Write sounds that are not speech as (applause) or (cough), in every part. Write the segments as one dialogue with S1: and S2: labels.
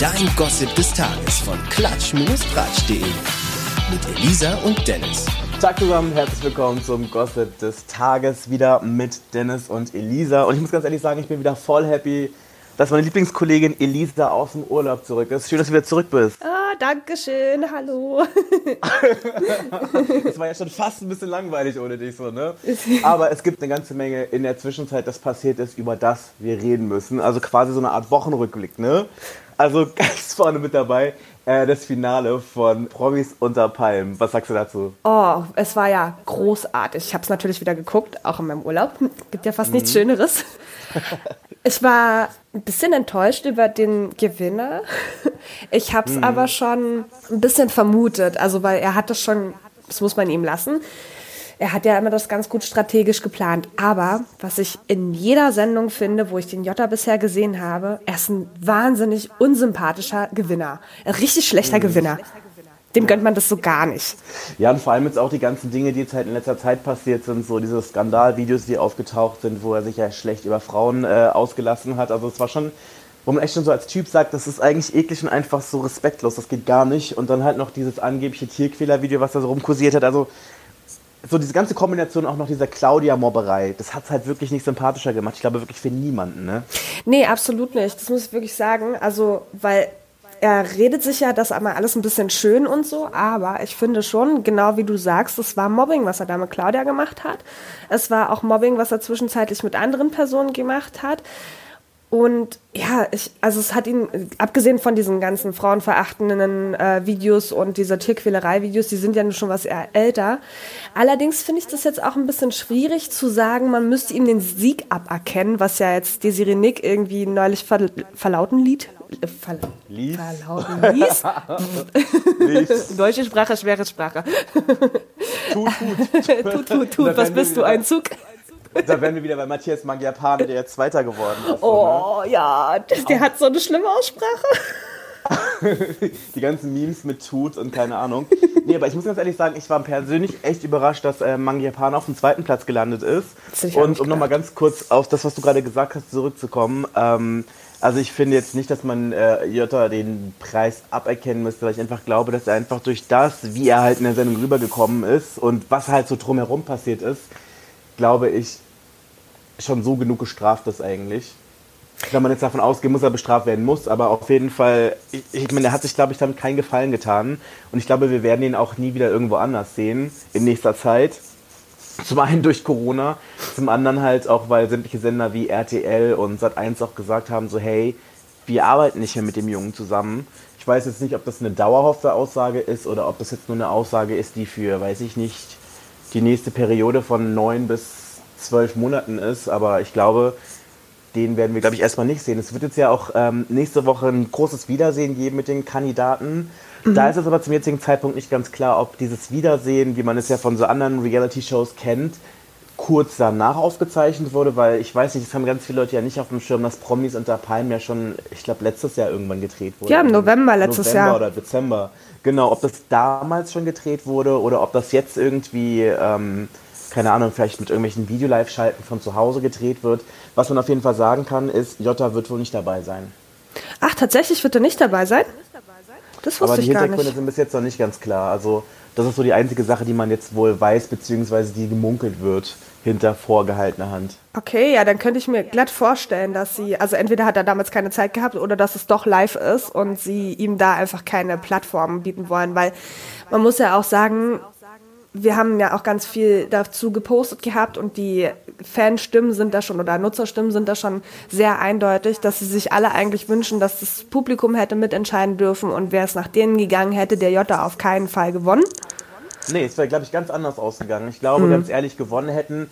S1: Dein Gossip des Tages von klatsch-tratsch.de. Mit Elisa und Dennis.
S2: Tag zusammen, herzlich willkommen zum Gossip des Tages. Wieder mit Dennis und Elisa. Und ich muss ganz ehrlich sagen, ich bin wieder voll happy, dass meine Lieblingskollegin Elisa aus dem Urlaub zurück ist. Schön, dass du wieder zurück bist.
S3: Ah, danke schön. Hallo. (laughs)
S2: Es war ja schon fast ein bisschen langweilig ohne dich so, ne? Aber es gibt eine ganze Menge in der Zwischenzeit, das passiert ist, über das wir reden müssen. Also quasi so eine Art Wochenrückblick, ne? Also (laughs) ganz vorne mit dabei äh, das Finale von Promis unter Palmen. Was sagst du dazu?
S3: Oh, es war ja großartig. Ich habe es natürlich wieder geguckt, auch in meinem Urlaub. (laughs) Gibt ja fast nichts Schöneres. (laughs) Ich war ein bisschen enttäuscht über den Gewinner. Ich habe es aber schon ein bisschen vermutet. Also, weil er hat das schon, das muss man ihm lassen. Er hat ja immer das ganz gut strategisch geplant. Aber was ich in jeder Sendung finde, wo ich den Jota bisher gesehen habe, er ist ein wahnsinnig unsympathischer Gewinner. Ein richtig schlechter Gewinner. Dem gönnt man das so gar nicht.
S2: Ja, und vor allem jetzt auch die ganzen Dinge, die jetzt halt in letzter Zeit passiert sind, so diese Skandalvideos, die aufgetaucht sind, wo er sich ja schlecht über Frauen äh, ausgelassen hat. Also es war schon, wo man echt schon so als Typ sagt, das ist eigentlich eklig und einfach so respektlos, das geht gar nicht. Und dann halt noch dieses angebliche Tierquäler-Video, was da so rumkursiert hat. Also so diese ganze Kombination auch noch dieser Claudia-Mobberei, das hat es halt wirklich nicht sympathischer gemacht. Ich glaube wirklich für niemanden, ne?
S3: Nee, absolut nicht. Das muss ich wirklich sagen. Also, weil er redet sich ja das einmal alles ein bisschen schön und so, aber ich finde schon, genau wie du sagst, es war Mobbing, was er da mit Claudia gemacht hat. Es war auch Mobbing, was er zwischenzeitlich mit anderen Personen gemacht hat. Und ja, ich, also es hat ihn, abgesehen von diesen ganzen frauenverachtenden äh, Videos und dieser Tierquälerei-Videos, die sind ja schon was eher älter. Allerdings finde ich das jetzt auch ein bisschen schwierig zu sagen, man müsste ihm den Sieg aberkennen, was ja jetzt Desiree Nick irgendwie neulich ver verlauten lied. Äh, ver
S2: Lies.
S3: Verlauten ließ.
S2: Lies. (laughs)
S3: Deutsche Sprache, schwere Sprache.
S2: Tut, tut. (laughs)
S3: tut, tut, tut. Was bist du, ein Zug?
S2: Da wären wir wieder bei Matthias Mangiapane, der jetzt Zweiter geworden ist.
S3: Oh ja, der hat so eine schlimme Aussprache. (laughs)
S2: Die ganzen Memes mit Tut und keine Ahnung. Nee, aber ich muss ganz ehrlich sagen, ich war persönlich echt überrascht, dass äh, Mangiapane auf dem zweiten Platz gelandet ist. Und um nochmal ganz kurz auf das, was du gerade gesagt hast, zurückzukommen. Ähm, also ich finde jetzt nicht, dass man äh, Jota den Preis aberkennen müsste, weil ich einfach glaube, dass er einfach durch das, wie er halt in der Sendung rübergekommen ist und was halt so drumherum passiert ist, glaube ich, schon so genug gestraft ist eigentlich. Wenn man jetzt davon ausgehen muss, er bestraft werden muss, aber auf jeden Fall, ich, ich meine, er hat sich, glaube ich, damit keinen Gefallen getan. Und ich glaube, wir werden ihn auch nie wieder irgendwo anders sehen in nächster Zeit. Zum einen durch Corona, zum anderen halt auch, weil sämtliche Sender wie RTL und Sat1 auch gesagt haben, so hey, wir arbeiten nicht mehr mit dem Jungen zusammen. Ich weiß jetzt nicht, ob das eine dauerhafte Aussage ist oder ob das jetzt nur eine Aussage ist, die für, weiß ich nicht, die nächste Periode von neun bis zwölf Monaten ist, aber ich glaube, den werden wir, glaube ich, erstmal nicht sehen. Es wird jetzt ja auch ähm, nächste Woche ein großes Wiedersehen geben mit den Kandidaten. Da ist es aber zum jetzigen Zeitpunkt nicht ganz klar, ob dieses Wiedersehen, wie man es ja von so anderen Reality-Shows kennt, kurz danach aufgezeichnet wurde, weil ich weiß nicht, das haben ganz viele Leute ja nicht auf dem Schirm, dass Promis unter Palmen ja schon, ich glaube, letztes Jahr irgendwann gedreht wurde.
S3: Ja, im November letztes
S2: November
S3: Jahr.
S2: oder Dezember. Genau, ob das damals schon gedreht wurde oder ob das jetzt irgendwie, ähm, keine Ahnung, vielleicht mit irgendwelchen Video-Live-Schalten von zu Hause gedreht wird. Was man auf jeden Fall sagen kann, ist, Jota wird wohl nicht dabei sein.
S3: Ach, tatsächlich wird er nicht dabei sein? Das
S2: Aber
S3: wusste
S2: die
S3: ich gar
S2: Hintergründe
S3: nicht.
S2: sind bis jetzt noch nicht ganz klar. Also das ist so die einzige Sache, die man jetzt wohl weiß, beziehungsweise die gemunkelt wird hinter vorgehaltener Hand.
S3: Okay, ja, dann könnte ich mir glatt vorstellen, dass sie, also entweder hat er damals keine Zeit gehabt oder dass es doch live ist und sie ihm da einfach keine Plattform bieten wollen, weil man muss ja auch sagen, wir haben ja auch ganz viel dazu gepostet gehabt und die Fanstimmen sind da schon oder Nutzerstimmen sind da schon sehr eindeutig, dass sie sich alle eigentlich wünschen, dass das Publikum hätte mitentscheiden dürfen und wäre es nach denen gegangen, hätte der Jota auf keinen Fall gewonnen.
S2: Nee, es wäre, glaube ich, ganz anders ausgegangen. Ich glaube, ganz ehrlich, gewonnen hätten,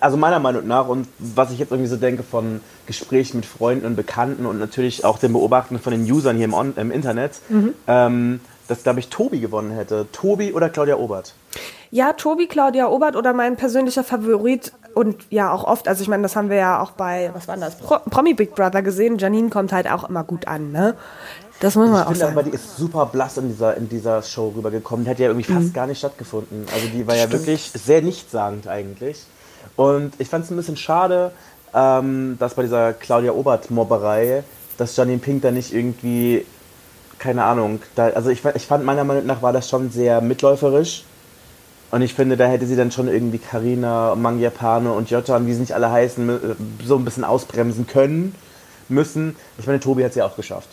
S2: also meiner Meinung nach und was ich jetzt irgendwie so denke von Gesprächen mit Freunden und Bekannten und natürlich auch dem Beobachten von den Usern hier im, On im Internet, ähm, dass, glaube ich, Tobi gewonnen hätte. Tobi oder Claudia Obert.
S3: Ja, Tobi, Claudia Obert oder mein persönlicher Favorit und ja auch oft, also ich meine, das haben wir ja auch bei, was war das, Pro Promi Big Brother gesehen, Janine kommt halt auch immer gut an, ne? Das muss man
S2: Ich
S3: auch
S2: finde aber,
S3: sagen.
S2: die ist super blass in dieser, in dieser Show rübergekommen. Die hat ja irgendwie fast gar nicht stattgefunden. Also die war ja wirklich sehr nichtssagend eigentlich. Und ich fand es ein bisschen schade, ähm, dass bei dieser Claudia Obert-Mobberei, dass Janine Pink da nicht irgendwie keine Ahnung. Da, also ich, ich fand meiner Meinung nach war das schon sehr mitläuferisch. Und ich finde, da hätte sie dann schon irgendwie Karina, Mangiapane und Jota, wie sie nicht alle heißen, so ein bisschen ausbremsen können, müssen. Ich meine, Tobi hat es ja auch geschafft.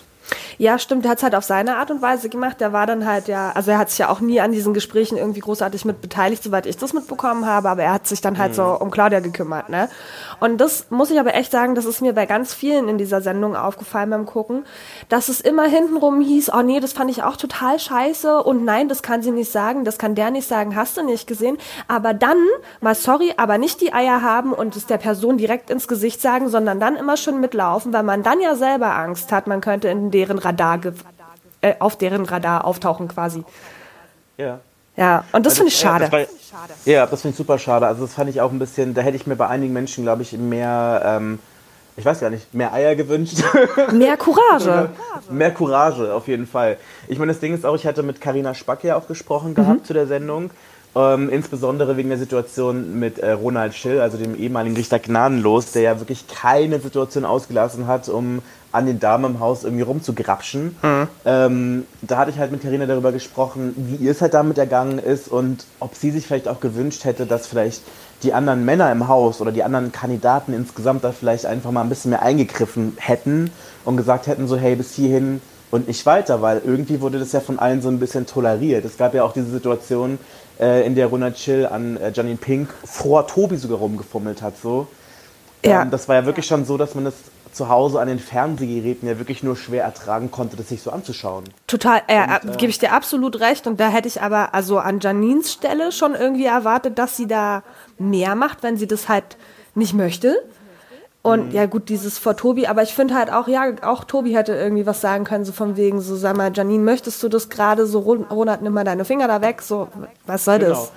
S3: Ja, stimmt, der hat es halt auf seine Art und Weise gemacht. Der war dann halt ja, also er hat sich ja auch nie an diesen Gesprächen irgendwie großartig mit beteiligt, soweit ich das mitbekommen habe, aber er hat sich dann halt mhm. so um Claudia gekümmert, ne? Und das muss ich aber echt sagen, das ist mir bei ganz vielen in dieser Sendung aufgefallen beim Gucken, dass es immer hintenrum hieß, oh nee, das fand ich auch total scheiße und nein, das kann sie nicht sagen, das kann der nicht sagen, hast du nicht gesehen. Aber dann, mal sorry, aber nicht die Eier haben und es der Person direkt ins Gesicht sagen, sondern dann immer schon mitlaufen, weil man dann ja selber Angst hat, man könnte in deren Radar, äh, auf deren Radar auftauchen quasi.
S2: Ja.
S3: Ja, und das also, finde ich schade.
S2: Ja, das war, ja, das finde ich super schade. Also das fand ich auch ein bisschen, da hätte ich mir bei einigen Menschen, glaube ich, mehr, ähm, ich weiß gar nicht, mehr Eier gewünscht. (laughs)
S3: Mehr Courage.
S2: mehr Courage, auf jeden Fall. Ich meine, das Ding ist auch, ich hatte mit Karina Spack ja auch gesprochen gehabt mhm. zu der Sendung. Ähm, insbesondere wegen der Situation mit äh, Ronald Schill, also dem ehemaligen Richter Gnadenlos, der ja wirklich keine Situation ausgelassen hat, um an den Damen im Haus irgendwie rumzugrapschen. Mhm. Ähm, da hatte ich halt mit Karina darüber gesprochen, wie ihr es halt damit ergangen ist und ob sie sich vielleicht auch gewünscht hätte, dass vielleicht die anderen Männer im Haus oder die anderen Kandidaten insgesamt da vielleicht einfach mal ein bisschen mehr eingegriffen hätten und gesagt hätten so, hey, bis hierhin und nicht weiter, weil irgendwie wurde das ja von allen so ein bisschen toleriert. Es gab ja auch diese Situation, äh, in der Ronald Chill an äh, Janine Pink vor Tobi sogar rumgefummelt hat. So. Ja. Ähm, das war ja wirklich schon so, dass man das zu Hause an den Fernsehgeräten ja wirklich nur schwer ertragen konnte, das sich so anzuschauen.
S3: Total, äh, äh, gebe ich dir absolut recht. Und da hätte ich aber also an Janines Stelle schon irgendwie erwartet, dass sie da mehr macht, wenn sie das halt nicht möchte. Und mhm. ja, gut, dieses vor Tobi, aber ich finde halt auch, ja, auch Tobi hätte irgendwie was sagen können, so von wegen, so sag mal, Janine, möchtest du das gerade so, Ronald, nimm mal deine Finger da weg, so, was soll genau. das?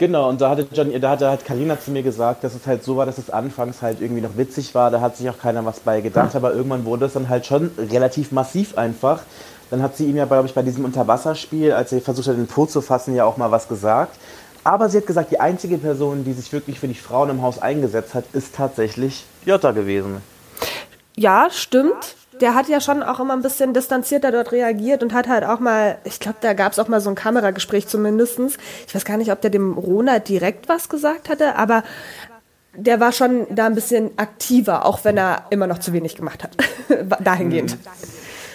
S2: Genau, und da hatte, John, da hatte halt Karina zu mir gesagt, dass es halt so war, dass es anfangs halt irgendwie noch witzig war, da hat sich auch keiner was bei gedacht, aber irgendwann wurde es dann halt schon relativ massiv einfach. Dann hat sie ihm ja, glaube ich, bei diesem Unterwasserspiel, als er versucht hat, den Po zu fassen, ja auch mal was gesagt. Aber sie hat gesagt, die einzige Person, die sich wirklich für die Frauen im Haus eingesetzt hat, ist tatsächlich Jutta gewesen.
S3: Ja, stimmt. Der hat ja schon auch immer ein bisschen distanzierter dort reagiert und hat halt auch mal, ich glaube, da gab es auch mal so ein Kameragespräch zumindest. Ich weiß gar nicht, ob der dem Ronald direkt was gesagt hatte, aber der war schon da ein bisschen aktiver, auch wenn er immer noch zu wenig gemacht hat. (laughs) Dahingehend.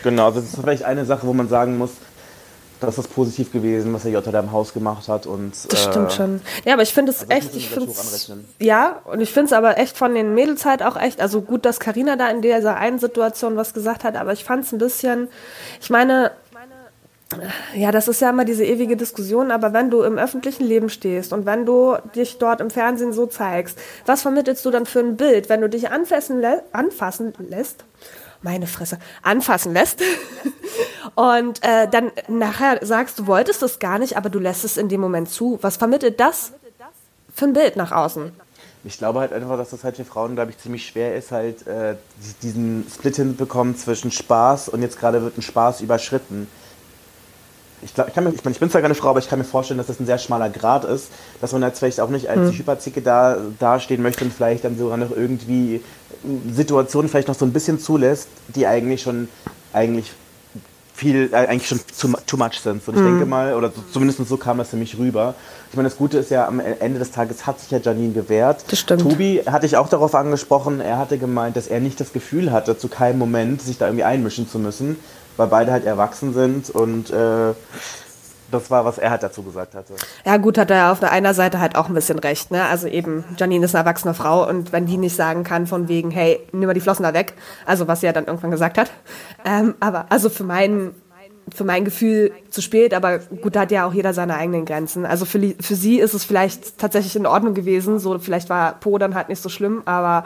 S2: Genau, das ist vielleicht eine Sache, wo man sagen muss, das ist positiv gewesen, was der J da im Haus gemacht hat. Und,
S3: das stimmt äh, schon. Ja, aber ich finde es also echt, ich finde ja, und ich finde es aber echt von den Mädels halt auch echt, also gut, dass Karina da in dieser einen Situation was gesagt hat, aber ich fand es ein bisschen, ich meine, ja, das ist ja immer diese ewige Diskussion, aber wenn du im öffentlichen Leben stehst und wenn du dich dort im Fernsehen so zeigst, was vermittelst du dann für ein Bild, wenn du dich anfassen, lä anfassen lässt? Meine Fresse, anfassen lässt. (laughs) Und äh, dann nachher sagst, du wolltest es gar nicht, aber du lässt es in dem Moment zu. Was vermittelt das für ein Bild nach außen?
S2: Ich glaube halt einfach, dass das halt für Frauen, glaube ich, ziemlich schwer ist, halt äh, diesen Split hinbekommen zwischen Spaß und jetzt gerade wird ein Spaß überschritten ich glaube, ich, ich, mein, ich bin zwar keine Frau, aber ich kann mir vorstellen, dass das ein sehr schmaler Grad ist, dass man jetzt vielleicht auch nicht als mhm. Hyperzicke da dastehen möchte und vielleicht dann sogar noch irgendwie Situationen vielleicht noch so ein bisschen zulässt, die eigentlich schon eigentlich viel, äh, eigentlich schon too, too much sind. Und ich mhm. denke mal, oder so, zumindest so kam das für mich rüber. Ich meine, das Gute ist ja, am Ende des Tages hat sich ja Janine gewehrt.
S3: Das stimmt.
S2: Tobi hatte ich auch darauf angesprochen, er hatte gemeint, dass er nicht das Gefühl hatte, zu keinem Moment sich da irgendwie einmischen zu müssen weil beide halt erwachsen sind und äh, das war, was er halt dazu gesagt hatte.
S3: Ja, gut, hat er auf der einer Seite halt auch ein bisschen recht. Ne? Also eben, Janine ist eine erwachsene Frau und wenn die nicht sagen kann von wegen, hey, nimm mal die Flossen da weg, also was sie ja dann irgendwann gesagt hat. Ähm, aber also für meinen für mein Gefühl zu spät, aber gut, da hat ja auch jeder seine eigenen Grenzen. Also für, für sie ist es vielleicht tatsächlich in Ordnung gewesen, so vielleicht war Po dann halt nicht so schlimm, aber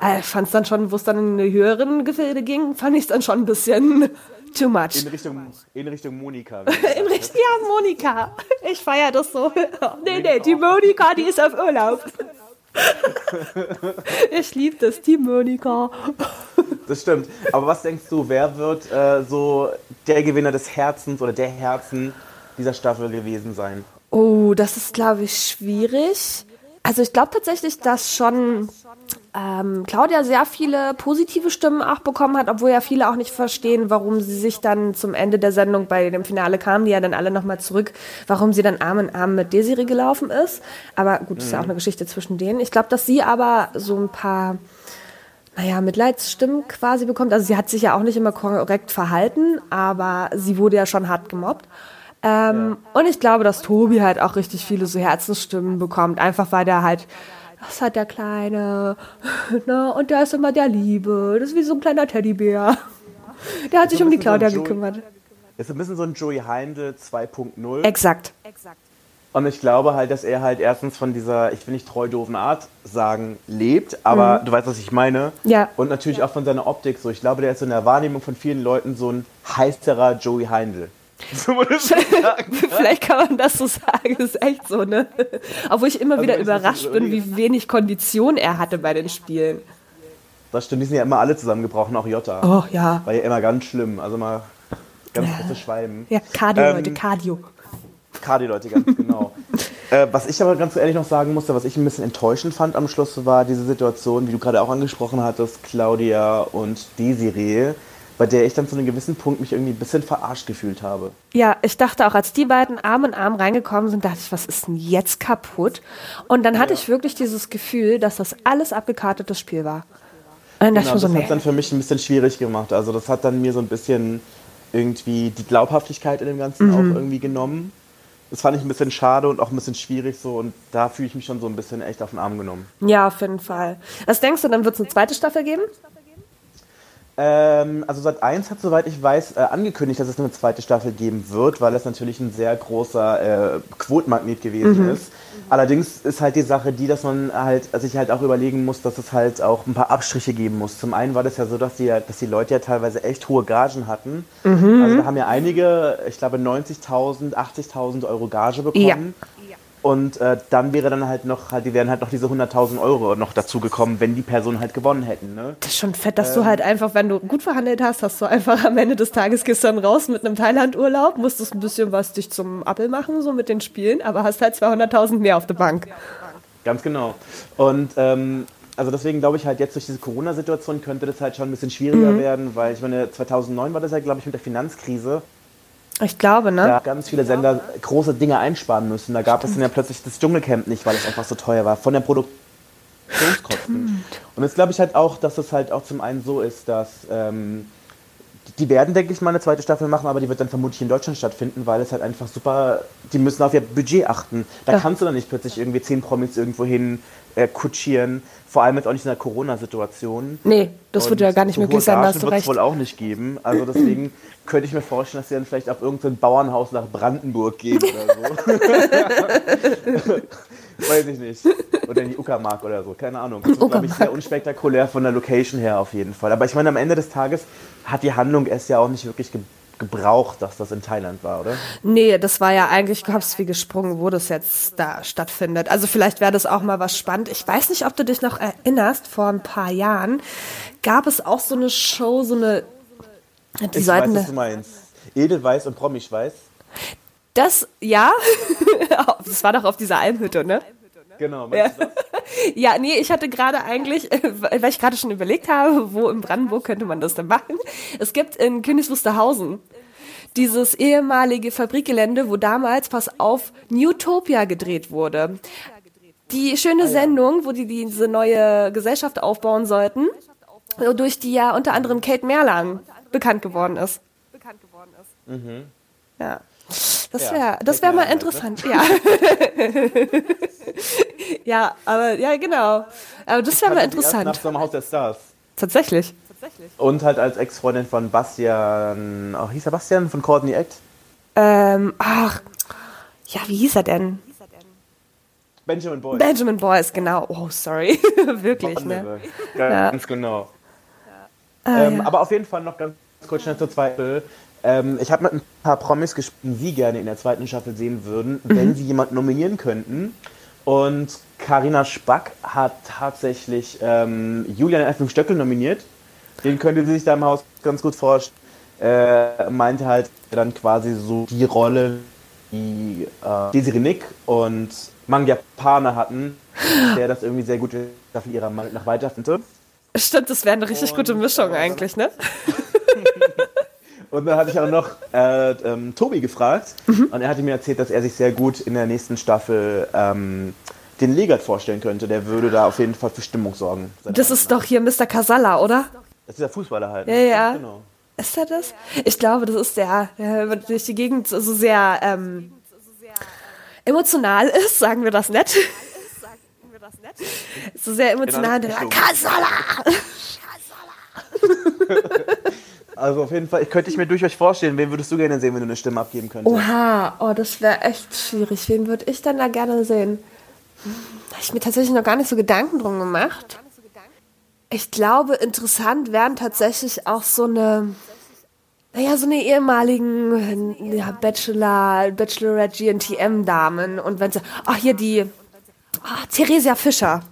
S3: äh, fand es dann schon, wo es dann in die höheren Gefilde ging, fand ich es dann schon ein bisschen Too much.
S2: In Richtung, in Richtung Monika. (laughs)
S3: in Richtung, ja, Monika. Ich feiere das so. (laughs) nee, nee, die Monika, die ist auf Urlaub. (laughs) ich liebe das, die Monika.
S2: das stimmt. Aber was denkst du, wer wird äh, so der Gewinner des Herzens oder der Herzen dieser Staffel gewesen sein?
S3: Oh, das ist, glaube ich, schwierig. Also ich glaube tatsächlich, dass schon ähm, Claudia sehr viele positive Stimmen auch bekommen hat, obwohl ja viele auch nicht verstehen, warum sie sich dann zum Ende der Sendung bei dem Finale kamen, die ja dann alle nochmal zurück, warum sie dann Arm in Arm mit Desiree gelaufen ist. Aber gut, mhm. ist ja auch eine Geschichte zwischen denen. Ich glaube, dass sie aber so ein paar naja, Mitleidsstimmen quasi bekommt. Also sie hat sich ja auch nicht immer korrekt verhalten, aber sie wurde ja schon hart gemobbt. Ähm, ja. Und ich glaube, dass Tobi halt auch richtig viele so Herzensstimmen bekommt, einfach weil der halt, das hat der Kleine, (laughs) ne, und der ist immer der Liebe, das ist wie so ein kleiner Teddybär. Der hat sich um die Claudia so gekümmert.
S2: Ist ein bisschen so ein Joey Heindl 2.0.
S3: Exakt. Exakt.
S2: Und ich glaube halt, dass er halt erstens von dieser, ich will nicht treu doofen Art sagen, lebt, aber mhm. du weißt, was ich meine.
S3: Ja.
S2: Und natürlich auch von seiner Optik so. Ich glaube, der ist so in der Wahrnehmung von vielen Leuten so ein heißerer Joey Heindl. (laughs)
S3: So (laughs) sagen, Vielleicht kann man das so sagen, das ist echt so, ne? Obwohl ich immer also wieder überrascht bin, wie wenig Kondition er hatte bei den Spielen.
S2: Das stimmt, die sind ja immer alle zusammengebrochen, auch Jota.
S3: Oh ja.
S2: War ja immer ganz schlimm, also mal ganz ja. große Schweiben.
S3: Ja, Cardio, ähm, Leute, Cardio.
S2: Cardio-Leute, ganz (laughs) genau. äh, was ich aber ganz ehrlich noch sagen musste, was ich ein bisschen enttäuschend fand am Schluss, war diese Situation, wie du gerade auch angesprochen hattest, Claudia und Desiree, bei der ich dann zu einem gewissen Punkt mich irgendwie ein bisschen verarscht gefühlt habe.
S3: Ja, ich dachte auch, als die beiden Arm in Arm reingekommen sind, dachte ich, was ist denn jetzt kaputt? Und dann hatte ja. ich wirklich dieses Gefühl, dass das alles abgekartetes Spiel war.
S2: Und dann genau, mir so, das nee. hat dann für mich ein bisschen schwierig gemacht. Also das hat dann mir so ein bisschen irgendwie die Glaubhaftigkeit in dem Ganzen mhm. auch irgendwie genommen. Das fand ich ein bisschen schade und auch ein bisschen schwierig so und da fühle ich mich schon so ein bisschen echt auf den Arm genommen.
S3: Ja, auf jeden Fall. Was denkst du, dann wird es eine zweite Staffel geben?
S2: Ähm, also Sat 1 hat, soweit ich weiß, äh, angekündigt, dass es eine zweite Staffel geben wird, weil es natürlich ein sehr großer äh, Quotenmagnet gewesen mhm. ist. Allerdings ist halt die Sache die, dass man halt sich halt auch überlegen muss, dass es halt auch ein paar Abstriche geben muss. Zum einen war das ja so, dass die, dass die Leute ja teilweise echt hohe Gagen hatten. Mhm. Also da haben ja einige, ich glaube 90.000, 80.000 Euro Gage bekommen. Ja. Und äh, dann wäre dann halt noch, halt, die wären halt noch diese 100.000 Euro noch dazu gekommen, wenn die Personen halt gewonnen hätten. Ne?
S3: Das ist schon fett, dass ähm, du halt einfach, wenn du gut verhandelt hast, hast du einfach am Ende des Tages gestern raus mit einem Thailand-Urlaub, musstest ein bisschen was dich zum Appel machen, so mit den Spielen, aber hast halt 200.000 mehr auf der Bank.
S2: Ganz genau. Und ähm, also deswegen glaube ich halt jetzt durch diese Corona-Situation könnte das halt schon ein bisschen schwieriger mhm. werden, weil ich meine, 2009 war das ja, glaube ich, mit der Finanzkrise.
S3: Ich glaube, ne?
S2: Da ganz viele Sender große Dinge einsparen müssen. Da gab Stimmt. es dann ja plötzlich das Dschungelcamp nicht, weil es einfach so teuer war. Von der Produktionskosten. Und jetzt glaube ich halt auch, dass es halt auch zum einen so ist, dass ähm, die werden, denke ich mal, eine zweite Staffel machen, aber die wird dann vermutlich in Deutschland stattfinden, weil es halt einfach super, die müssen auf ihr Budget achten. Da ja. kannst du dann nicht plötzlich irgendwie zehn Promis irgendwo hin äh, kutschieren. Vor allem jetzt auch nicht in der Corona-Situation.
S3: Nee, das wird ja gar nicht so möglich sein,
S2: das wird es wohl auch nicht geben. Also deswegen könnte ich mir vorstellen, dass sie dann vielleicht auf irgendein Bauernhaus nach Brandenburg gehen oder so. (laughs) Weiß ich nicht. Oder in die Uckermark oder so, keine Ahnung. Das ist, glaube ich, sehr unspektakulär von der Location her auf jeden Fall. Aber ich meine, am Ende des Tages hat die Handlung es ja auch nicht wirklich ge gebraucht, dass das in Thailand war, oder?
S3: Nee, das war ja eigentlich Kops wie gesprungen, wo das jetzt da stattfindet. Also vielleicht wäre das auch mal was spannend. Ich weiß nicht, ob du dich noch erinnerst, vor ein paar Jahren gab es auch so eine Show, so eine
S2: die ich weiß, was du meinst. Edelweiß und Promischweiß.
S3: Das, ja. (laughs) das war doch auf dieser Almhütte, ne?
S2: Genau, meinst ja. du das? (laughs)
S3: Ja, nee, ich hatte gerade eigentlich, (laughs) weil ich gerade schon überlegt habe, wo in Brandenburg könnte man das denn machen. Es gibt in Königs Wusterhausen dieses ehemalige Fabrikgelände, wo damals, pass auf, Newtopia gedreht wurde. Die schöne ah. Sendung, wo die diese neue Gesellschaft aufbauen sollten, durch die ja unter anderem Kate Merlan bekannt geworden ist. Bekannt geworden ist. Mhm. Ja. Das wäre das wär mal halt, ne? interessant, (laughs) ja. (laughs) ja, aber ja, genau. Aber das wäre mal interessant.
S2: Nach so Haus der Stars.
S3: Tatsächlich.
S2: Und halt als Ex-Freundin von Bastian, oh, hieß er Bastian von Courtney Act?
S3: Ähm, ach, ja, wie hieß er denn?
S2: Benjamin Boyce.
S3: Benjamin Boyce, genau. Oh, sorry. (laughs) Wirklich, ne?
S2: Ganz ja. genau. Ah, ähm, ja. Aber auf jeden Fall noch ganz kurz schnell zur zweiten. Ähm, ich habe mit ein paar Promis gesprochen, die gerne in der zweiten Staffel sehen würden, mhm. wenn sie jemanden nominieren könnten. Und Karina Spack hat tatsächlich ähm, Julian F. Stöckel nominiert. Den könnte sie sich da im Haus ganz gut vorstellen. Äh, meinte halt dann quasi so die Rolle wie äh, Desiree Nick und Mang Japaner hatten, (gasps) der das irgendwie sehr gut Staffel ihrer Meinung nach weiterführte.
S3: Stimmt, das wäre eine richtig
S2: Und,
S3: gute Mischung eigentlich, ne? (laughs)
S2: Und dann hatte ich auch noch äh, ähm, Tobi gefragt
S3: Mhm.
S2: und er hatte mir erzählt, dass er sich sehr gut in der nächsten Staffel ähm, den Legat vorstellen könnte. Der würde da auf jeden Fall für Stimmung sorgen.
S3: Das ist doch hier Mr. Casalla, oder?
S2: Das ist der Fußballer halt.
S3: Ja,
S2: ne?
S3: ja.
S2: Genau.
S3: Ist er das? Ich glaube, das ist der, der durch die Gegend so sehr ähm, emotional ist, sagen wir das nett. So sehr emotional.
S2: Genau, ist so.
S3: Casalla! (laughs) (laughs) (laughs)
S2: Also auf jeden Fall, ich könnte ich mir durchaus vorstellen, wen würdest du gerne sehen, wenn du eine Stimme abgeben könntest?
S3: Oha, oh, das wäre echt schwierig. Wen würde ich denn da gerne sehen? Hm, Habe ich mir tatsächlich noch gar nicht so Gedanken drum gemacht. Ich glaube, interessant wären tatsächlich auch so eine, naja, so eine ehemaligen ja, Bachelor, Bachelorette GNTM-Damen. Und wenn sie, ach, hier die, ah, Theresia Fischer.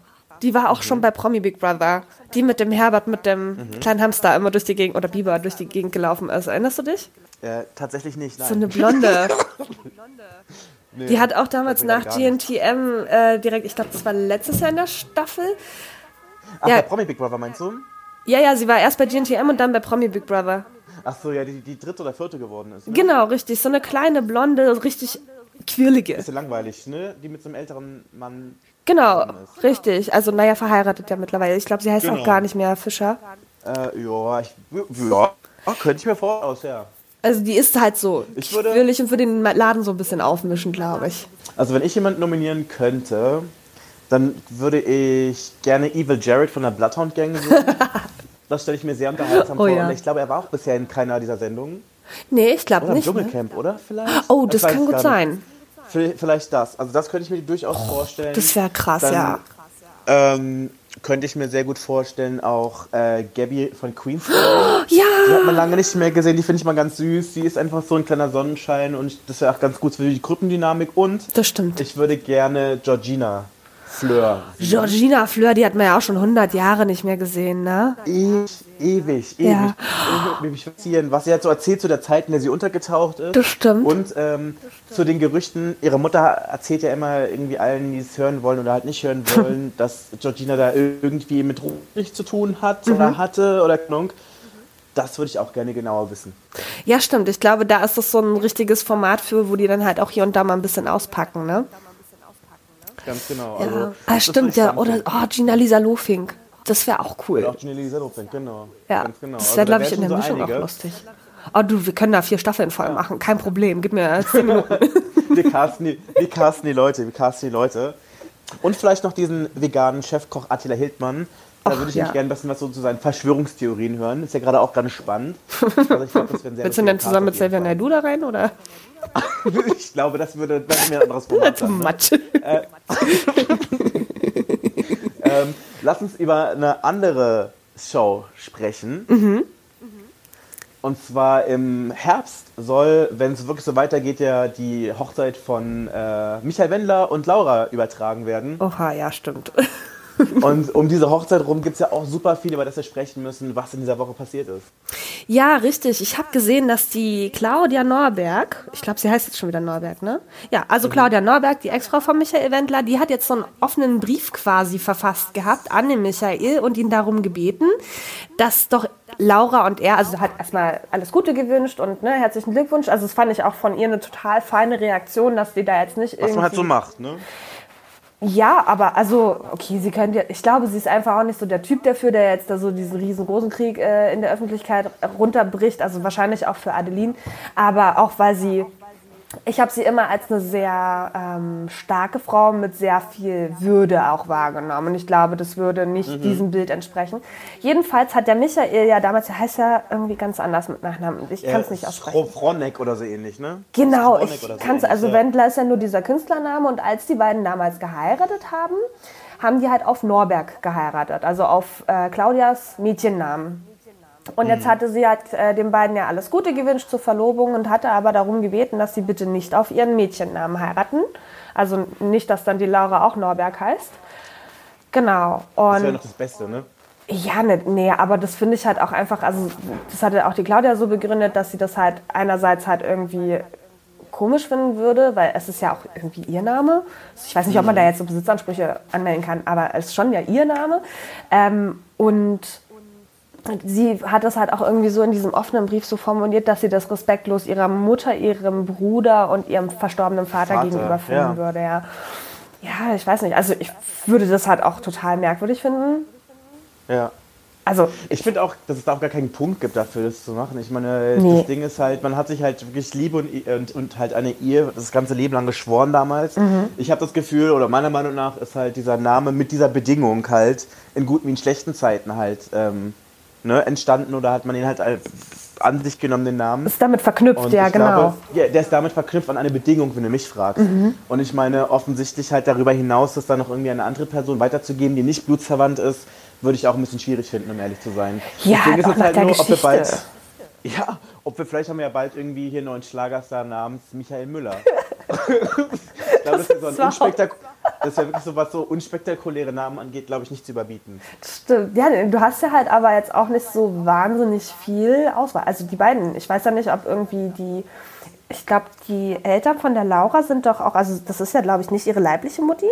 S3: Die war auch schon bei Promi Big Brother. Die mit dem Herbert, mit dem kleinen Hamster immer durch die Gegend, oder Biber durch die Gegend gelaufen ist. Erinnerst du dich?
S2: Äh, tatsächlich nicht, nein.
S3: So eine Blonde. (laughs) (laughs)
S2: Nee,
S3: Die hat auch damals nach. GNTM äh, direkt, ich glaube, das war letztes Jahr in der Staffel.
S2: Ach,
S3: ja.
S2: bei Promi Big Brother meinst du?
S3: Ja, ja, sie war erst bei GNTM und dann bei Promi Big Brother.
S2: Ach so, ja, die, die dritte oder vierte geworden ist. Ne?
S3: Genau, richtig. So eine kleine, blonde, richtig quirlige.
S2: Bisschen langweilig, ne? Die mit so einem älteren Mann.
S3: Genau, richtig. Also, naja, verheiratet ja mittlerweile. Ich glaube, sie heißt
S2: Genau.
S3: auch gar nicht mehr Fischer.
S2: Äh, ja, ich, ja, oh, könnte ich mir vorstellen, aus, ja.
S3: Also, die ist halt so
S2: Ich würde-
S3: quirlig und für den Laden so ein bisschen aufmischen, glaube ich.
S2: Also wenn ich jemanden nominieren könnte, dann würde ich gerne Evil Jared von der Bloodhound Gang sehen. (laughs) Das stelle ich mir sehr unterhaltsam
S3: Oh
S2: vor.
S3: ja.
S2: Und ich glaube, er war auch bisher in keiner dieser Sendungen.
S3: Nee, ich glaube
S2: Oder im
S3: nicht. Ne?
S2: Dschungelcamp, oder? Vielleicht?
S3: Oh, das
S2: weiß
S3: kann gut sein.
S2: nicht. Vielleicht das. Also das könnte ich mir durchaus vorstellen.
S3: Das wäre krass,
S2: Dann,
S3: ja.
S2: Ähm, könnte ich mir sehr gut vorstellen, auch äh, Gabby von Queen's (gasps) Die
S3: Ja!
S2: hat man lange nicht mehr gesehen, die finde ich mal ganz süß. Sie ist einfach so ein kleiner Sonnenschein und das wäre auch ganz gut für die Gruppendynamik. Und
S3: Das stimmt.
S2: ich würde gerne Georgina Fleur.
S3: Georgina Fleur, die hat man ja auch schon 100 Jahre nicht mehr gesehen, ne?
S2: Ewig, ewig, ewig.
S3: Ja.
S2: Ewig faszinieren, was sie halt so erzählt zu der Zeit, in der sie untergetaucht ist.
S3: Das stimmt.
S2: Und ähm, zu den Gerüchten, ihre Mutter erzählt ja immer irgendwie allen, die es hören wollen oder halt nicht hören (laughs) wollen, dass Georgina da irgendwie mit Ruhig zu tun hat
S3: Mhm.
S2: oder hatte oder Ahnung. Das würde ich auch gerne genauer wissen.
S3: Ja, stimmt. Ich glaube, da ist das so ein richtiges Format für, wo die dann halt auch hier und da mal ein bisschen auspacken, ne?
S2: Ganz genau.
S3: Ja.
S2: Also,
S3: ah, stimmt, ja. Oder oh, Gina Lisa Lofink. Das wäre auch cool.
S2: Oder auch Gina Lisa Lopez, genau.
S3: ja,
S2: Ganz genau.
S3: das
S2: Also
S3: wäre,
S2: da
S3: glaube ich, in der
S2: so
S3: Mischung auch
S2: einige.
S3: lustig. Oh, du, wir können da vier Staffeln voll machen. Kein Problem. Gib mir (laughs) zehn Minuten.
S2: Wir casten, die, wir casten die Leute, wir casten die Leute. Und vielleicht noch diesen veganen Chefkoch Attila Hildmann. Da würde ich
S3: ja.
S2: mich gerne ein bisschen was so zu seinen Verschwörungstheorien hören. Ist ja gerade auch ganz spannend. Also ich glaub, das sehr
S3: Willst du denn zusammen mit Xavier Naidu da rein, oder? (laughs)
S2: Ich glaube, das würde das wäre ein anderes Format. Dann, ne?
S3: much. (laughs)
S2: ähm, lass uns über eine andere Show sprechen.
S3: Mhm.
S2: Und zwar im Herbst soll, wenn es wirklich so weitergeht, ja die Hochzeit von äh, Michael Wendler und Laura übertragen werden.
S3: Oha, ja, stimmt.
S2: Und um diese Hochzeit rum gibt es ja auch super viel, über das wir sprechen müssen, was in dieser Woche passiert ist.
S3: Ja, richtig. Ich habe gesehen, dass die Claudia Norberg, ich glaube, sie heißt jetzt schon wieder Norberg, ne? Ja, also Claudia Norberg, die Ex-Frau von Michael Wendler, die hat jetzt so einen offenen Brief quasi verfasst gehabt an den Michael und ihn darum gebeten, dass doch Laura und er, also hat erstmal alles Gute gewünscht und ne, herzlichen Glückwunsch. Also das fand ich auch von ihr eine total feine Reaktion, dass die da jetzt nicht
S2: Was
S3: irgendwie...
S2: man halt so macht, ne?
S3: Ja, aber also, okay, sie könnte ich glaube, sie ist einfach auch nicht so der Typ dafür, der jetzt da so diesen riesengroßen Krieg äh, in der Öffentlichkeit runterbricht, also wahrscheinlich auch für Adeline, aber auch weil sie, ich habe sie immer als eine sehr ähm, starke Frau mit sehr viel Würde auch wahrgenommen und ich glaube, das würde nicht diesem Bild entsprechen. Jedenfalls hat der Michael ja damals, der heißt ja irgendwie ganz anders mit Nachnamen, ich kann es nicht aussprechen.
S2: Fro- Fronek oder so ähnlich, ne?
S3: Genau, ich
S2: so
S3: kann's, also
S2: ja.
S3: Wendler ist ja nur dieser Künstlername und als die beiden damals geheiratet haben, haben die halt auf Norberg geheiratet, also auf äh, Claudias Mädchennamen. Und jetzt
S2: Mhm.
S3: hatte sie halt äh, den beiden ja alles Gute gewünscht zur Verlobung und hatte aber darum gebeten, dass sie bitte nicht auf ihren Mädchennamen heiraten. Also nicht, dass dann die Laura auch Norberg heißt. Genau.
S2: Das wäre
S3: Und
S2: noch das Beste, ne?
S3: ja, ne, nee, aber das finde ich halt auch einfach, also das hatte auch die Claudia so begründet, dass sie das halt einerseits halt irgendwie komisch finden würde, weil es ist ja auch irgendwie ihr Name. Ich weiß nicht, ob man da jetzt so Besitzansprüche anmelden kann, aber es ist schon ja ihr Name. Ähm, und sie hat das halt auch irgendwie so in diesem offenen Brief so formuliert, dass sie das respektlos ihrer Mutter, ihrem Bruder und ihrem verstorbenen Vater, Vater gegenüber finden ja. würde. Ja. ja, ich weiß nicht. Also ich würde das halt auch total merkwürdig finden.
S2: Ja. Also, ich finde auch, dass es da auch gar keinen Punkt gibt dafür, das zu machen. Ich meine, nee. das Ding ist halt, man hat sich halt wirklich Liebe und, und, und halt eine Ehe das ganze Leben lang geschworen damals. Mhm. Ich habe das Gefühl, oder meiner Meinung nach ist halt dieser Name mit dieser Bedingung halt in guten wie in schlechten Zeiten halt ähm, ne, entstanden oder hat man ihn halt an sich genommen, den Namen.
S3: Ist damit verknüpft, und ja, genau. Glaube,
S2: ja, der ist damit verknüpft an eine Bedingung, wenn du mich fragst. Mhm. Und ich meine, offensichtlich halt darüber hinaus, das dann noch irgendwie eine andere Person weiterzugeben, die nicht blutsverwandt ist, würde ich auch ein bisschen schwierig finden, um ehrlich zu sein.
S3: Ja, Deswegen ist es halt nur, ob wir bald.
S2: Ja, ob wir vielleicht haben wir ja bald irgendwie hier einen neuen Schlagerstar namens Michael Müller. (laughs) (laughs) das, das, ist so ein das ist ja wirklich so, was so unspektakuläre Namen angeht, glaube ich, nicht zu überbieten.
S3: Stimmt. Ja, du hast ja halt aber jetzt auch nicht so wahnsinnig viel Auswahl. Also die beiden, ich weiß ja nicht, ob irgendwie die, ich glaube, die Eltern von der Laura sind doch auch, also das ist ja, glaube ich, nicht ihre leibliche Mutti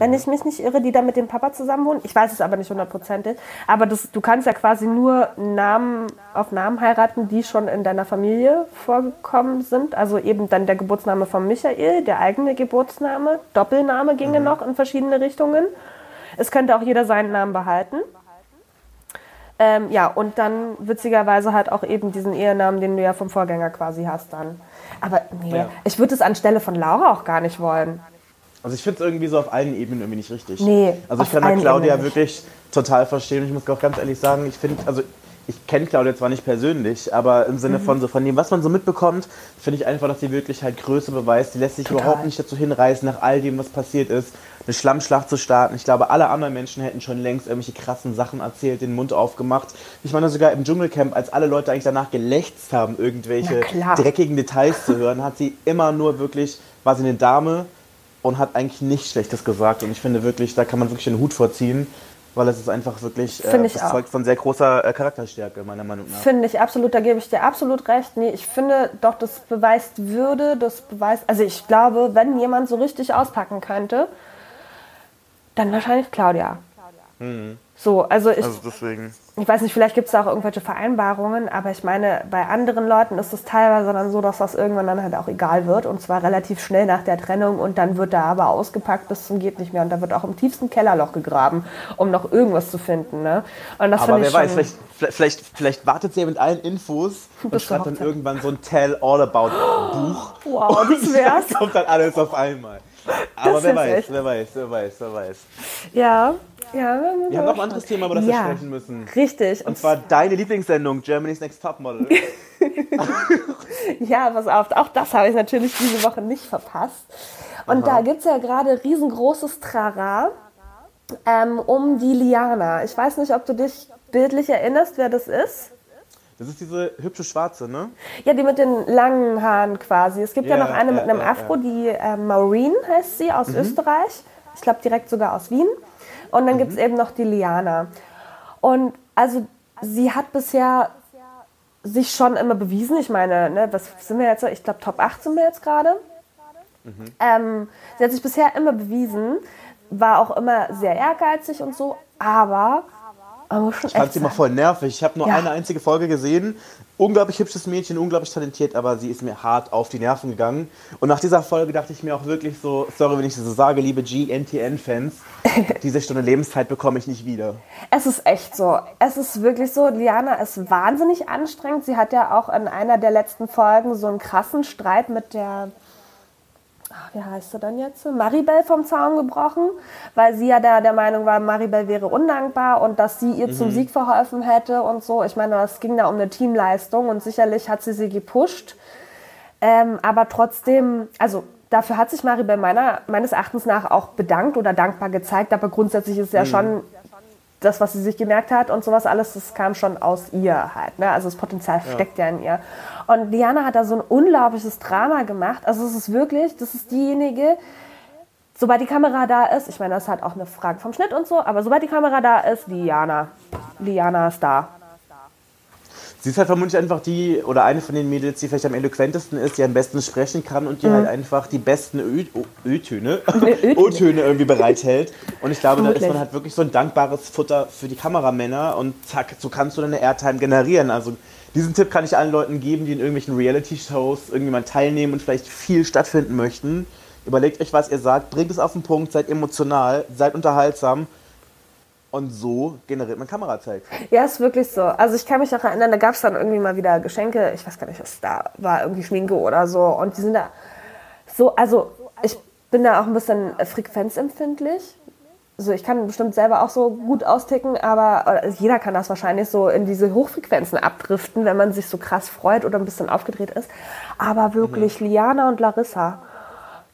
S3: wenn ich mich nicht irre, die da mit dem Papa zusammen wohnen. Ich weiß es aber nicht hundertprozentig. Aber das, du kannst ja quasi nur Namen auf Namen heiraten, die schon in deiner Familie vorgekommen sind. Also eben dann der Geburtsname von Michael, der eigene Geburtsname, Doppelname ginge mhm. noch in verschiedene Richtungen. Es könnte auch jeder seinen Namen behalten. Ähm, ja, und dann witzigerweise halt auch eben diesen Ehenamen, den du ja vom Vorgänger quasi hast dann. Aber nee, ja. ich würde es anstelle von Laura auch gar nicht wollen.
S2: Also ich finde es irgendwie so auf allen Ebenen irgendwie nicht richtig.
S3: Nee,
S2: also ich kann da Claudia wirklich total verstehen und ich muss auch ganz ehrlich sagen, ich finde, also ich kenne Claudia zwar nicht persönlich, aber im Sinne mhm. von so von dem, was man so mitbekommt, finde ich einfach, dass sie wirklich halt Größe beweist. Die lässt sich Total. überhaupt nicht dazu hinreißen, nach all dem, was passiert ist, eine Schlammschlacht zu starten. Ich glaube, alle anderen Menschen hätten schon längst irgendwelche krassen Sachen erzählt, den Mund aufgemacht. Ich meine, sogar im Dschungelcamp, als alle Leute eigentlich danach gelächzt haben, irgendwelche dreckigen Details zu hören, hat sie immer nur wirklich, war sie eine Dame, und hat eigentlich nichts Schlechtes gesagt. Und ich finde wirklich, da kann man wirklich den Hut vorziehen, weil es ist einfach wirklich äh, das Zeug von sehr großer äh, Charakterstärke, meiner Meinung nach.
S3: Finde ich absolut, da gebe ich dir absolut recht. Nee, ich finde doch, das beweist Würde, das beweist, also ich glaube, wenn jemand so richtig auspacken könnte, dann wahrscheinlich Claudia. Mhm. So, also ich.
S2: Also deswegen
S3: ich weiß nicht, vielleicht gibt es da auch irgendwelche Vereinbarungen, aber ich meine, bei anderen Leuten ist es teilweise dann so, dass das irgendwann dann halt auch egal wird und zwar relativ schnell nach der Trennung und dann wird da aber ausgepackt bis zum geht nicht mehr und da wird auch im tiefsten Kellerloch gegraben, um noch irgendwas zu finden. Ne?
S2: Und das aber wer weiß, vielleicht, vielleicht, vielleicht wartet sie ja mit allen Infos (laughs) und schreibt dann irgendwann so ein Tell All About Buch.
S3: Wow, das (laughs) wär's.
S2: Das kommt dann alles auf einmal. (laughs) Aber wer weiß, wer weiß, wer weiß, wer weiß.
S3: Ja, ja,
S2: wir haben noch ein anderes Thema, über das ja, wir sprechen müssen.
S3: Richtig.
S2: Und zwar deine Lieblingssendung, Germany's Next Topmodel. (laughs)
S3: ja, pass auf, auch das habe ich natürlich diese Woche nicht verpasst. Und Aha. da gibt es ja gerade riesengroßes Trara ähm, um die Liana. Ich weiß nicht, ob du dich bildlich erinnerst, wer das ist.
S2: Das ist diese hübsche Schwarze, ne?
S3: Ja, die mit den langen Haaren quasi. Es gibt ja, ja noch eine ja, mit einem ja, Afro, die äh, Maureen heißt sie, aus mhm. Österreich. Ich glaube direkt sogar aus Wien. Und dann mhm. gibt es eben noch die Liana. Und also sie hat bisher sich schon immer bewiesen. Ich meine, ne, was sind wir jetzt? Ich glaube, Top 8 sind wir jetzt gerade. Mhm. Ähm, sie hat sich bisher immer bewiesen, war auch immer sehr ehrgeizig und so, aber
S2: aber schon ich fand sie immer voll nervig. Ich habe nur ja. eine einzige Folge gesehen. Unglaublich hübsches Mädchen, unglaublich talentiert, aber sie ist mir hart auf die Nerven gegangen. Und nach dieser Folge dachte ich mir auch wirklich so, sorry, wenn ich das so sage, liebe GNTN-Fans, (laughs) diese Stunde Lebenszeit bekomme ich nicht wieder.
S3: Es ist echt so. Es ist wirklich so. Liana ist wahnsinnig anstrengend. Sie hat ja auch in einer der letzten Folgen so einen krassen Streit mit der ach, wie heißt sie dann jetzt? Maribel vom Zaun gebrochen, weil sie ja da der Meinung war, Maribel wäre undankbar und dass sie ihr mhm. zum Sieg verholfen hätte und so. Ich meine, es ging da um eine Teamleistung und sicherlich hat sie sie gepusht. Ähm, aber trotzdem, also dafür hat sich Maribel meiner, meines Erachtens nach auch bedankt oder dankbar gezeigt, aber grundsätzlich ist ja mhm. schon das, was sie sich gemerkt hat und sowas alles, das kam schon aus ihr halt. Ne? Also das Potenzial ja. steckt ja in ihr. Und Diana hat da so ein unglaubliches Drama gemacht. Also es ist wirklich, das ist diejenige, sobald die Kamera da ist, ich meine, das ist halt auch eine Frage vom Schnitt und so, aber sobald die Kamera da ist, Diana. Diana ist da.
S2: Sie ist halt vermutlich einfach die oder eine von den Mädels, die vielleicht am eloquentesten ist, die am besten sprechen kann und die mhm. halt einfach die besten Ö-Töne, (laughs) O-Töne irgendwie bereithält. Und ich glaube, da ist man halt wirklich so ein dankbares Futter für die Kameramänner und zack, so kannst du deine Airtime generieren. Also diesen Tipp kann ich allen Leuten geben, die in irgendwelchen Reality-Shows irgendwie mal teilnehmen und vielleicht viel stattfinden möchten. Überlegt euch, was ihr sagt, bringt es auf den Punkt, seid emotional, seid unterhaltsam und so generiert man Kamerazeit.
S3: Ja, ist wirklich so. Also ich kann mich auch erinnern, da gab es dann irgendwie mal wieder Geschenke, ich weiß gar nicht, was da war, irgendwie Schminke oder so. Und die sind da so, also ich bin da auch ein bisschen frequenzempfindlich. Also ich kann bestimmt selber auch so gut austicken, aber jeder kann das wahrscheinlich so in diese Hochfrequenzen abdriften, wenn man sich so krass freut oder ein bisschen aufgedreht ist. Aber wirklich, mhm. Liana und Larissa,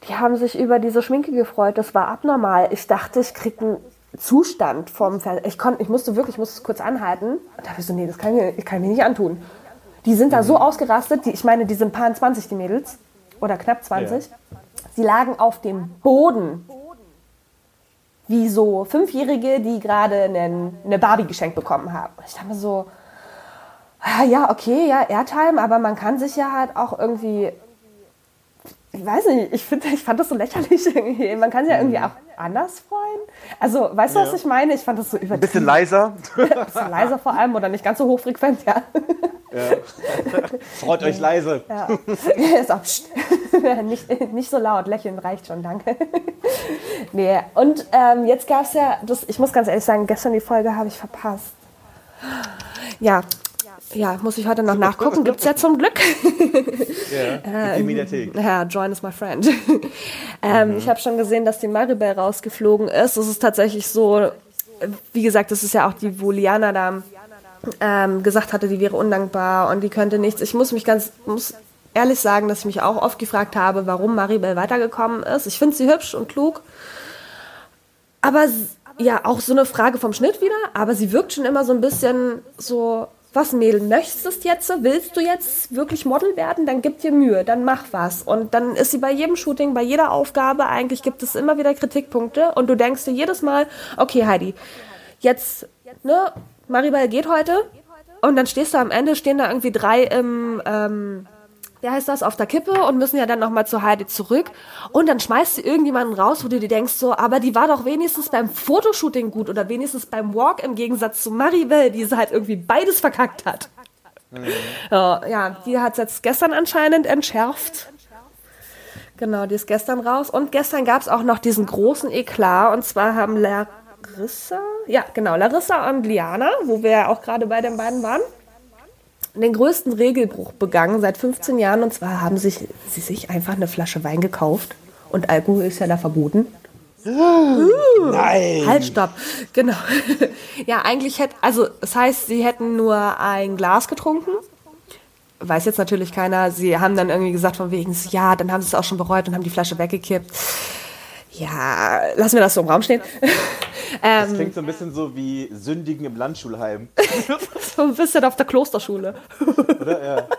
S3: die haben sich über diese Schminke gefreut. Das war abnormal. Ich dachte, ich krieg einen Zustand vom Fernseher. Ich, ich musste wirklich, ich musste es kurz anhalten. Und da habe ich so, nee, das kann ich, kann ich mir nicht antun. Die sind da so mhm. ausgerastet, die, ich meine, die sind paar 20, die Mädels. Oder knapp 20. Ja. Sie lagen auf dem Boden. Wie so Fünfjährige, die gerade eine Barbie geschenkt bekommen haben. Ich dachte mir so, ja, okay, ja, Airtime, aber man kann sich ja halt auch irgendwie ich weiß nicht, ich, find, ich fand das so lächerlich (laughs) irgendwie. Man kann sich ja irgendwie mhm. auch anders freuen. Also, weißt du, was ich meine? Ich fand das so übertrieben. Ein
S2: bisschen leiser. (laughs)
S3: Ein bisschen leiser vor allem oder nicht ganz so hochfrequent, ja.
S2: ja. (laughs) Freut euch leise.
S3: Ja. Ist auch nicht, nicht so laut, lächeln reicht schon, danke. nee, und ähm, jetzt gab es ja, das, ich muss ganz ehrlich sagen, gestern die Folge habe ich verpasst. Ja, ja, muss ich heute noch nachgucken. Gibt es ja zum Glück. (laughs)
S2: ja, äh, Mediathek.
S3: Ja, Join is my friend. (laughs) ähm, mhm. Ich habe schon gesehen, dass die Maribel rausgeflogen ist. Es ist tatsächlich so, wie gesagt, das ist ja auch die, wo Liana da ähm, gesagt hatte, die wäre undankbar und die könnte nichts. Ich muss mich ganz, muss ehrlich sagen, dass ich mich auch oft gefragt habe, warum Maribel weitergekommen ist. Ich finde sie hübsch und klug. Aber ja, auch so eine Frage vom Schnitt wieder, aber sie wirkt schon immer so ein bisschen so was Mädel, möchtest du jetzt, willst du jetzt wirklich Model werden, dann gib dir Mühe, dann mach was. Und dann ist sie bei jedem Shooting, bei jeder Aufgabe, eigentlich gibt es immer wieder Kritikpunkte. Und du denkst dir jedes Mal, okay Heidi, jetzt, ne, Maribel geht heute. Und dann stehst du am Ende, stehen da irgendwie drei im, ähm, wie heißt das, auf der Kippe und müssen ja dann nochmal zu Heidi zurück. Und dann schmeißt sie irgendjemanden raus, wo du dir denkst, so, aber die war doch wenigstens beim Fotoshooting gut oder wenigstens beim Walk im Gegensatz zu Maribel, die sie halt irgendwie beides verkackt hat. Mhm. Ja, die hat es jetzt gestern anscheinend entschärft. Genau, die ist gestern raus. Und gestern gab es auch noch diesen großen Eklat. Und zwar haben Larissa, ja genau, Larissa und Liana, wo wir ja auch gerade bei den beiden waren, den größten Regelbruch begangen seit 15 Jahren. Und zwar haben sich, sie sich einfach eine Flasche Wein gekauft. Und Alkohol ist ja da verboten.
S2: Uh, Nein.
S3: Halt, stopp. Genau. (laughs) ja, eigentlich hätte, also das heißt, sie hätten nur ein Glas getrunken. Weiß jetzt natürlich keiner. Sie haben dann irgendwie gesagt von wegen, ja, dann haben sie es auch schon bereut und haben die Flasche weggekippt. Ja, lassen wir das so im Raum stehen. (laughs)
S2: das klingt so ein bisschen so wie Sündigen im Landschulheim. (laughs)
S3: so ein bisschen auf der Klosterschule. Oder? Ja. (laughs)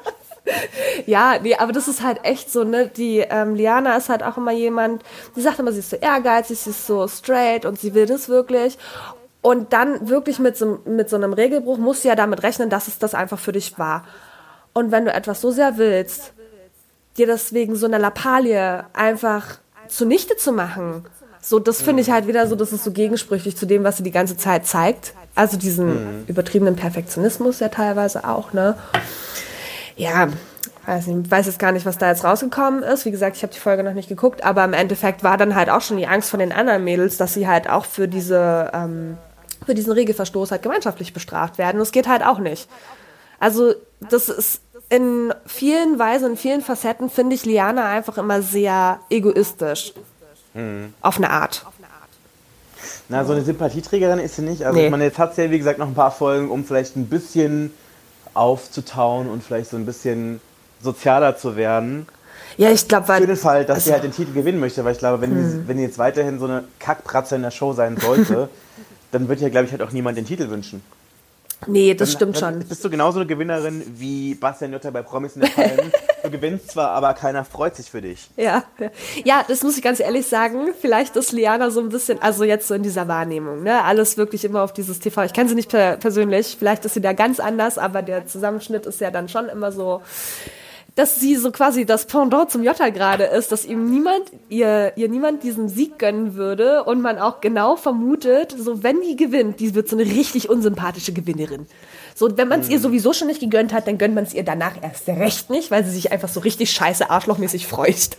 S3: Ja, nee, aber das ist halt echt so, ne? Die ähm, Liana ist halt auch immer jemand, die sagt immer, sie ist so ehrgeizig, sie ist so straight und sie will das wirklich. Und dann wirklich mit so, mit so einem Regelbruch musst du ja damit rechnen, dass es das einfach für dich war. Und wenn du etwas so sehr willst, dir deswegen so eine Lappalie einfach zunichte zu machen, so, das finde ich halt wieder so, das ist so gegensprüchlich zu dem, was sie die ganze Zeit zeigt. Also diesen mhm. übertriebenen Perfektionismus ja teilweise auch, ne? Ja, weiß nicht, weiß jetzt gar nicht, was da jetzt rausgekommen ist. Wie gesagt, ich habe die Folge noch nicht geguckt, aber im Endeffekt war dann halt auch schon die Angst von den anderen Mädels, dass sie halt auch für diese, ähm, für diesen Regelverstoß halt gemeinschaftlich bestraft werden. Und das geht halt auch nicht. Also, das ist in vielen Weisen, in vielen Facetten finde ich Liana einfach immer sehr egoistisch. Mhm. Auf eine Art.
S2: Na, so eine Sympathieträgerin ist sie nicht. Also, nee. ich meine, jetzt hat sie ja, wie gesagt, noch ein paar Folgen, um vielleicht ein bisschen aufzutauen und vielleicht so ein bisschen sozialer zu werden.
S3: Ja, ich glaube,
S2: weil. Für den Fall, dass also, sie halt den Titel gewinnen möchte, weil ich glaube, wenn, hm. die, wenn die jetzt weiterhin so eine Kackpratze in der Show sein sollte, (laughs) dann wird ja, glaube ich, halt auch niemand den Titel wünschen.
S3: Nee, das
S2: Dann-
S3: stimmt
S2: dann
S3: schon.
S2: Bist du genauso eine Gewinnerin wie Bastian Jotta bei Promis in der Palmen? (laughs) du gewinnst zwar, aber keiner freut sich für dich.
S3: Ja, ja, das muss ich ganz ehrlich sagen. Vielleicht ist Liana so ein bisschen, also jetzt so in dieser Wahrnehmung, ne? Alles wirklich immer auf dieses TV. Ich kenne sie nicht per persönlich, vielleicht ist sie da ganz anders, aber der Zusammenschnitt ist ja dann schon immer so, dass sie so quasi das Pendant zum Jota gerade ist, dass ihm niemand, ihr, ihr niemand diesen Sieg gönnen würde und man auch genau vermutet, so wenn die gewinnt, die wird so eine richtig unsympathische Gewinnerin. So, wenn man es ihr sowieso schon nicht gegönnt hat, dann gönnt man es ihr danach erst recht nicht, weil sie sich einfach so richtig scheiße arschlochmäßig freut.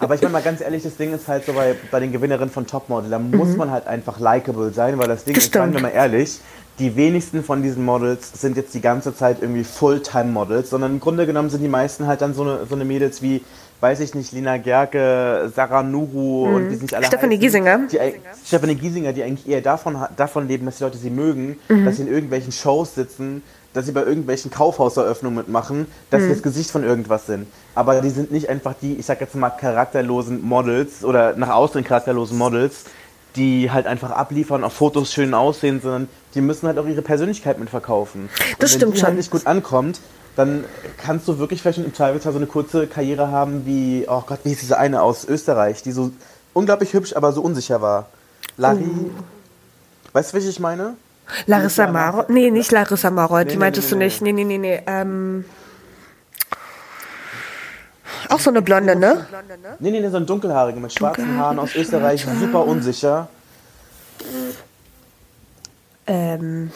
S2: Aber ich meine mal ganz ehrlich, das Ding ist halt so bei, bei den Gewinnerinnen von Topmodel, da muss man halt einfach likable sein, weil das Ding
S3: Mhm. Das
S2: ist, seien wir mal ehrlich, die wenigsten von diesen Models sind jetzt die ganze Zeit irgendwie Fulltime-Models, sondern im Grunde genommen sind die meisten halt dann so eine, so eine Mädels wie, weiß ich nicht, Lina Gerke, Sarah Nuru und wie sie nicht alle
S3: Mhm. Stephanie
S2: heißen,
S3: Giesinger.
S2: Die, eig- Stephanie Giesinger, die eigentlich eher davon, davon leben, dass die Leute sie mögen,
S3: Mhm.
S2: dass sie in irgendwelchen Shows sitzen, dass sie bei irgendwelchen Kaufhauseröffnungen mitmachen, dass
S3: Mhm.
S2: sie das Gesicht von irgendwas sind. Aber die sind nicht einfach die, ich sag jetzt mal, charakterlosen Models oder nach außen charakterlosen Models, die halt einfach abliefern, auf Fotos schön aussehen, sondern die müssen halt auch ihre Persönlichkeit mit verkaufen.
S3: Das
S2: Und
S3: stimmt
S2: wenn die
S3: schon.
S2: halt nicht gut ankommt, dann kannst du wirklich vielleicht im Zweifelsfall so eine kurze Karriere haben wie, oh Gott, wie hieß diese eine aus Österreich, die so unglaublich hübsch, aber so unsicher war. Larry,
S3: Oh.
S2: weißt du, welche ich meine?
S3: Larissa Maro? Nee, nicht Larissa Maro, die
S2: nee,
S3: meintest
S2: nee,
S3: du
S2: nee,
S3: nicht. Nee, nee, nee, nee. Ähm, auch so eine Blonde, ne?
S2: Nee, nee, nee, so ein dunkelhaariger mit schwarzen Haaren aus Österreich, super unsicher.
S3: Ähm,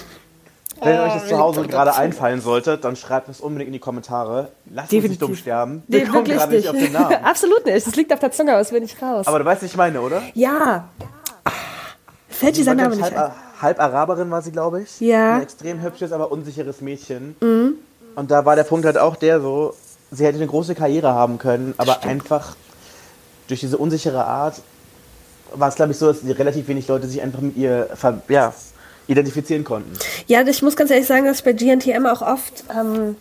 S2: Wenn euch das zu Hause gerade einfallen sollte, dann schreibt es unbedingt in die Kommentare. Lasst uns nicht dumm sterben.
S3: nee,
S2: Wir kommen
S3: wirklich
S2: gerade nicht auf den Namen. (laughs)
S3: Absolut nicht. Das liegt auf der Zunge, aber es will nicht raus.
S2: Aber du weißt, was ich meine, oder?
S3: ja. Fällt dieser Name nicht
S2: ich, halb,
S3: ein.
S2: halb Araberin war sie, glaube ich.
S3: Ja. Mhm.
S2: Ein extrem hübsches, aber unsicheres Mädchen. Und da war der Punkt halt auch der so, sie hätte eine große Karriere haben können, aber einfach durch diese unsichere Art war es, glaube ich, so, dass relativ wenig Leute sich einfach mit ihr ja, identifizieren konnten.
S3: Ja, ich muss ganz ehrlich sagen, dass ich bei GNTM auch oft, ähm,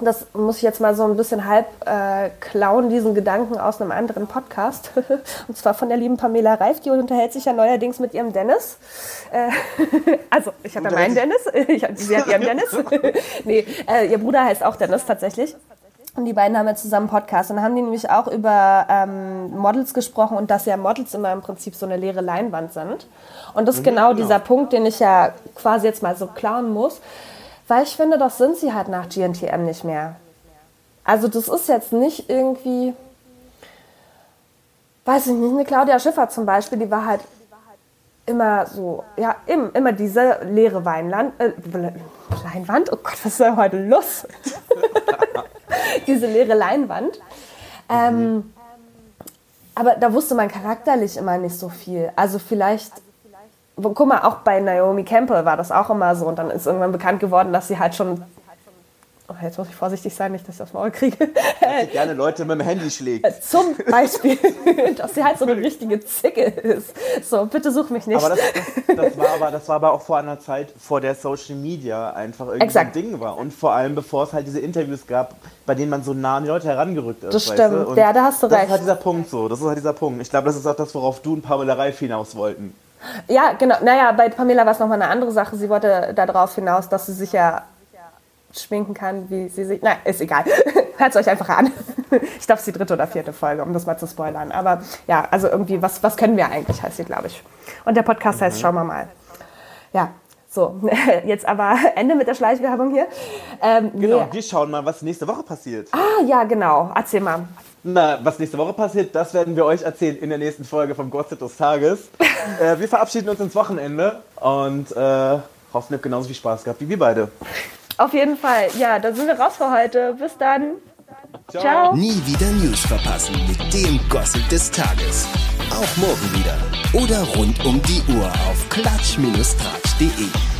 S3: das muss ich jetzt mal so ein bisschen halb äh, klauen, diesen Gedanken aus einem anderen Podcast. (laughs) Und zwar von der lieben Pamela Reif, die unterhält sich ja neuerdings mit ihrem Dennis. Äh, (laughs) also, ich habe ja meinen Dennis, (laughs) ich sie hat ihren Dennis. nee, äh, ihr Bruder heißt auch Dennis tatsächlich. Und die beiden haben ja zusammen Podcast. Und dann haben die nämlich auch über ähm, Models gesprochen und dass ja Models immer im Prinzip so eine leere Leinwand sind. Und das ist genau,
S2: genau.
S3: dieser Punkt, den ich ja quasi jetzt mal so klauen muss. Weil ich finde, das sind sie halt nach GNTM nicht mehr. Also das ist jetzt nicht irgendwie, weiß ich nicht, eine Claudia Schiffer zum Beispiel, die war halt immer so, ja, im, immer diese leere Weinland, äh, Leinwand, oh Gott, was ist denn heute los? (laughs) diese leere Leinwand. Ähm, aber da wusste man charakterlich immer nicht so viel. Also vielleicht, guck mal, auch bei Naomi Campbell war das auch immer so. Und dann ist irgendwann bekannt geworden, dass sie halt schon, oh, jetzt muss ich vorsichtig sein, nicht, dass ich das Maul kriege.
S2: Dass sie gerne Leute mit dem Handy schlägt.
S3: Zum Beispiel, (laughs) dass sie halt so eine richtige Zicke ist. So, bitte such mich nicht.
S2: Aber das, das, das, war aber das war aber auch vor einer Zeit, vor der Social Media einfach irgendwie
S3: Exakt.
S2: ein Ding war. Und vor allem, bevor es halt diese Interviews gab, bei denen man so nah an die Leute herangerückt ist.
S3: Das stimmt. Ja, da hast du
S2: das
S3: recht.
S2: ist halt dieser Punkt so. Das ist halt dieser Punkt. Ich glaube, das ist auch das, worauf du und Pamela Reif hinaus wollten.
S3: Ja, genau. Naja, bei Pamela war es nochmal eine andere Sache. Sie wollte darauf hinaus, dass sie sich ja schminken kann, wie sie sich. Nein, ist egal. (laughs) Hört es euch einfach an. Ich glaube, es ist die dritte oder vierte Folge, um das mal zu spoilern. Aber ja, also irgendwie, was, was können wir eigentlich, heißt sie, glaube ich. Und der Podcast heißt Schauen wir mal. Ja, so. (laughs) Jetzt aber Ende mit der Schleichwerbung hier. Ähm,
S2: Genau,
S3: nee.
S2: wir schauen mal, was nächste Woche passiert.
S3: Ah, ja, genau. Erzähl mal.
S2: Na, was nächste Woche passiert, das werden wir euch erzählen in der nächsten Folge vom Gossip des Tages. (laughs) äh, wir verabschieden uns ins Wochenende und äh, hoffen, ihr habt genauso viel Spaß gehabt wie wir beide.
S3: Auf jeden Fall. Ja, dann sind wir raus für heute. Bis dann. Ciao.
S1: Nie wieder News verpassen mit dem Gossip des Tages. Auch morgen wieder. Oder rund um die Uhr auf klatsch-tratsch.de.